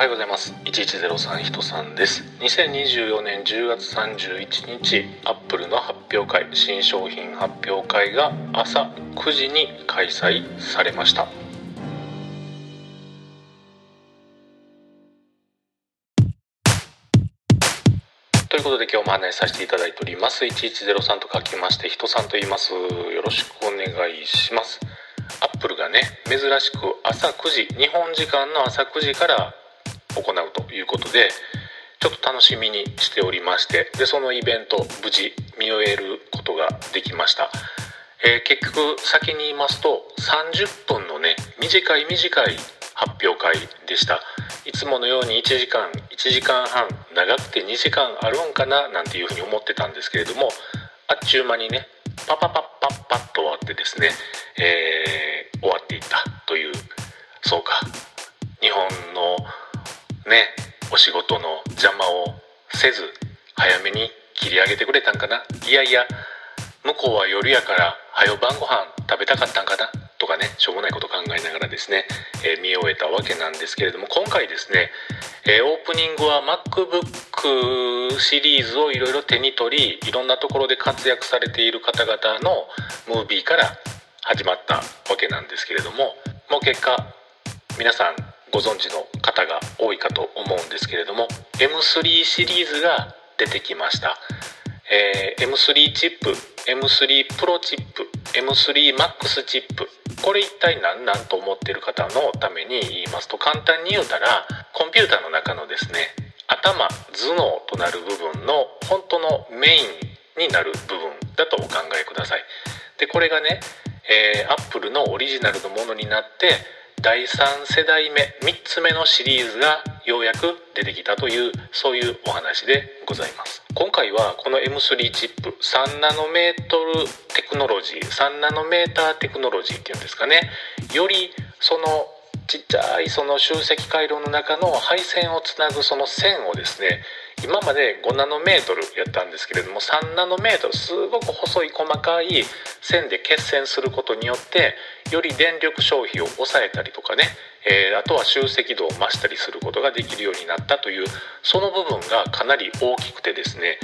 はようございます。1103人さんです。2024年10月31日アップルの発表会新商品発表会が朝9時に開催されました。ということで今日も案内させていただいております。1103と書きまして人さんと言います。よろしくお願いします。アップルがね珍しく朝9時日本時間の朝9時から行うということでちょっと楽しみにしておりましてでそのイベント無事見終えることができました、えー、結局先に言いますと30分のね短い短い発表会でした。いつものように1時間1時間半長くて2時間あるんかななんていうふうに思ってたんですけれどもあっちゅう間にねパパパッパッパッと終わってですね、えいやいや向こうは夜やから早晩ご飯食べたかったんかな？とかねしょうもないこと考えながらですね、えー、見終えたわけなんですけれども今回ですね、えー、オープニングは MacBook シリーズをいろいろ手に取りいろんなところで活躍されている方々のムービーから始まったわけなんですけれどももう結果皆さんご存知の方が多いかと思うんですけれども M3 シリーズが出てきました、えー、M3 チップ M3 プロチップ M3MAX チップこれ一体何なんと思ってる方のために言いますと簡単に言うたらコンピューターの中のですね頭頭脳となる部分の本当のメインになる部分だとお考えください。でこれがね、えー、アップルのオリジナルのものになって第3世代目3つ目のシリーズがようやく出てきたというそういうお話でございます。今回はこの M3 チップ3ナノメートルテクノロジー3ナノメーターテクノロジーっていうんですかね。よりそのちっちゃいその集積回路の中の配線をつなぐその線をですね今まで5ナノメートルやったんですけれども3ナノメートルすごく細い細かい線で決線することによってより電力消費を抑えたりとかね、えー、あとは集積度を増したりすることができるようになったというその部分がかなり大きくてですね、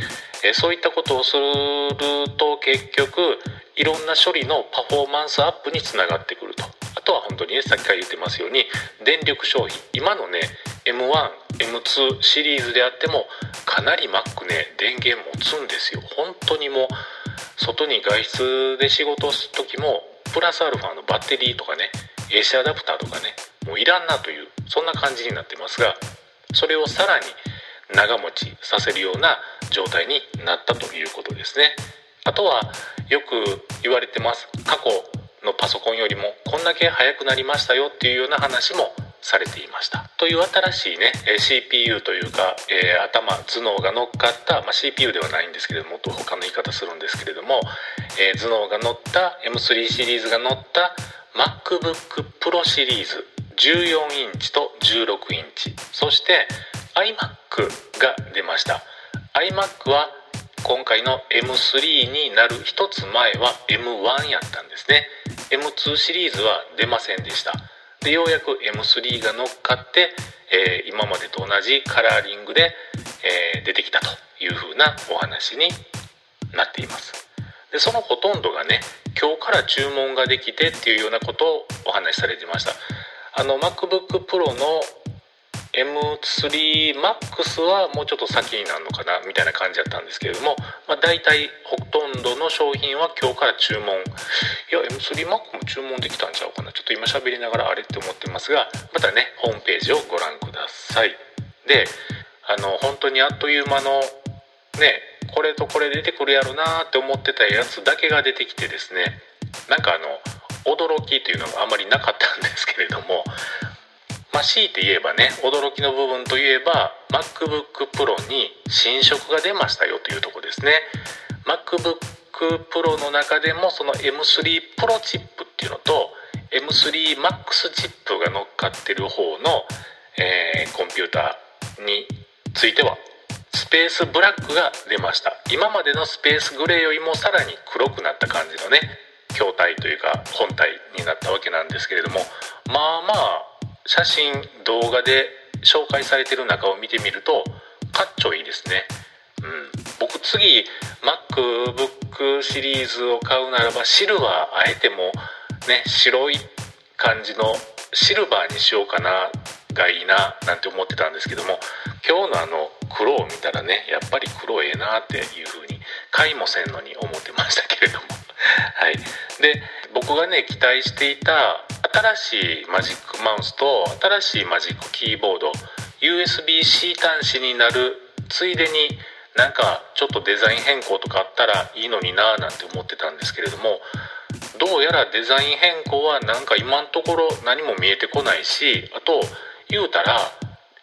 えー、そういったことをすると結局いろんな処理のパフォーマンスアップにつながってくると。あとは本当にねさっきから言ってますように電力消費。今のね M2 シリーズであってもかなり Mac ね電源持つんですよ。本当にもう外に外出で仕事をする時もプラスアルファのバッテリーとかね AC アダプターとかねもういらんなというそんな感じになってますがそれをさらに長持ちさせるような状態になったということですね。あとはよく言われてます。過去のパソコンよりもこんだけ速くなりましたよっていうような話もされていました。という新しいね CPU というか、えー、頭頭脳が乗っかった、まあ、CPU ではないんですけれどもっと他の言い方するんですけれども、えー、頭脳が乗った M3 シリーズが乗った MacBook Pro シリーズ14インチと16インチ。そして iMac が出ました。iMac は今回の M3 になる一つ前は M1 やったんですね。M2 シリーズは出ませんでした。でようやく M3 が乗っかって、えー、今までと同じカラーリングで、えー、出てきたというふうなお話になっています。でそのほとんどがね今日から注文ができてっていうようなことをお話しされてました。あの MacBook Pro の M3MAX はもうちょっと先になるのかなみたいな感じだったんですけれども、まあ、大体ほとんどの商品は今日から注文。いや M3Mac も注文できたんちゃうかな。ちょっと今喋りながらあれって思ってますがまたねホームページをご覧ください。であの本当にあっという間のねこれとこれ出てくるやろなって思ってたやつだけが出てきてですねなんかあの驚きというのがあまりなかったんですけれどもまあ、強いて言えばね驚きの部分といえば MacBook Pro に新色が出ましたよというとこですね。MacBook Pro の中でもその M3 Pro チップっていうのと M3 Max チップが乗っかってる方の、えー、コンピューターについてはスペースブラックが出ました。今までのスペースグレーよりもさらに黒くなった感じのね筐体というか本体になったわけなんですけれどもまあまあ写真動画で紹介されてる中を見てみるとかっちょいいですね。うん。僕次 MacBook シリーズを買うならばシルバーあえてもね白い感じのシルバーにしようかながいいななんて思ってたんですけども今日のあの黒を見たらねやっぱり黒ええなっていう風に買いもせんのに思ってましたけれども。はい。で僕がね期待していた新しいマジックマウスと新しいマジックキーボード USB-C 端子になるついでになんかちょっとデザイン変更とかあったらいいのになぁなんて思ってたんですけれどもどうやらデザイン変更はなんか今のところ何も見えてこないしあと言うたら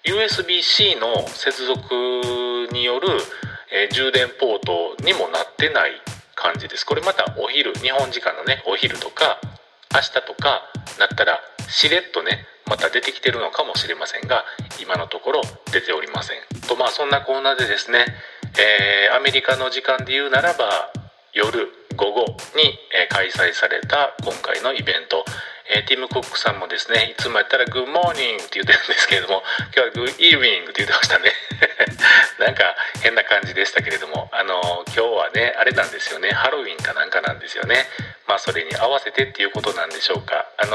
USB-C の接続による、え、充電ポートにもなってない感じです。これまたお昼日本時間のねお昼とか明日とかなったらしれっとねまた出てきてるのかもしれませんが今のところ出ておりません。とまあそんなコーナーでですね、えー、アメリカの時間で言うならば夜午後に、え開催された今回のイベント、えー、ティム・コックさんもですねいつもやったら「グッモーニング」って言ってるんですけれども今日は「グッイービング」って言ってましたね。なんか変な感じでしたけれどもあの今日はねあれなんですよねハロウィンかなんかなんですよね。まあそれに合わせてっていうことなんでしょうか。あの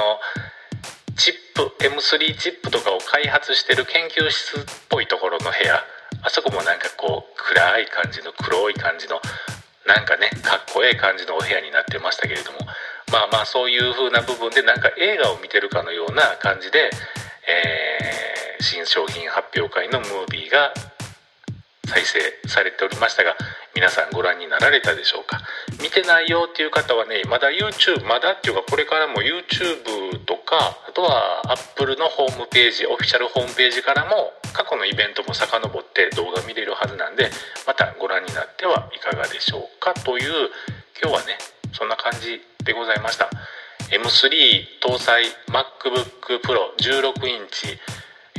チップ M3 チップとかを開発してる研究室っぽいところの部屋。あそこもなんかこう暗い感じの黒い感じのなんかねかっこええ感じのお部屋になってましたけれども。まあまあそういう風な部分でなんか映画を見てるかのような感じで、えー、新商品発表会のムービーが再生されておりましたが皆さんご覧になられたでしょうか？見てないよっていう方はねまだ YouTube まだっていうかこれからも YouTube とかあとは Apple のホームページオフィシャルホームページからも過去のイベントも遡って動画見れるはずなんでまたご覧になってはいかがでしょうかという今日はねそんな感じでございました。M3 搭載 MacBook Pro 16インチ。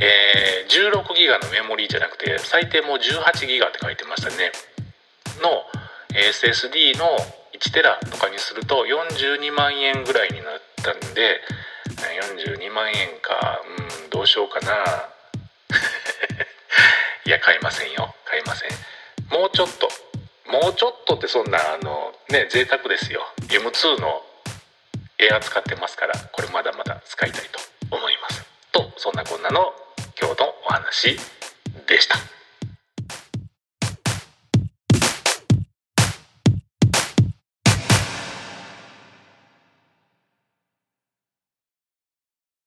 えー、16ギガのメモリーじゃなくて最低もう18ギガって書いてましたね。の SSD の1テラとかにすると42万円ぐらいになったんで42万円か。うんどうしようかな。いや買いませんよ。買いません。もうちょっと。もうちょっとってそんなあのね贅沢ですよ。M2 のエア使ってますからこれまだまだ使いたいと思います。とそんなこんなの話でした。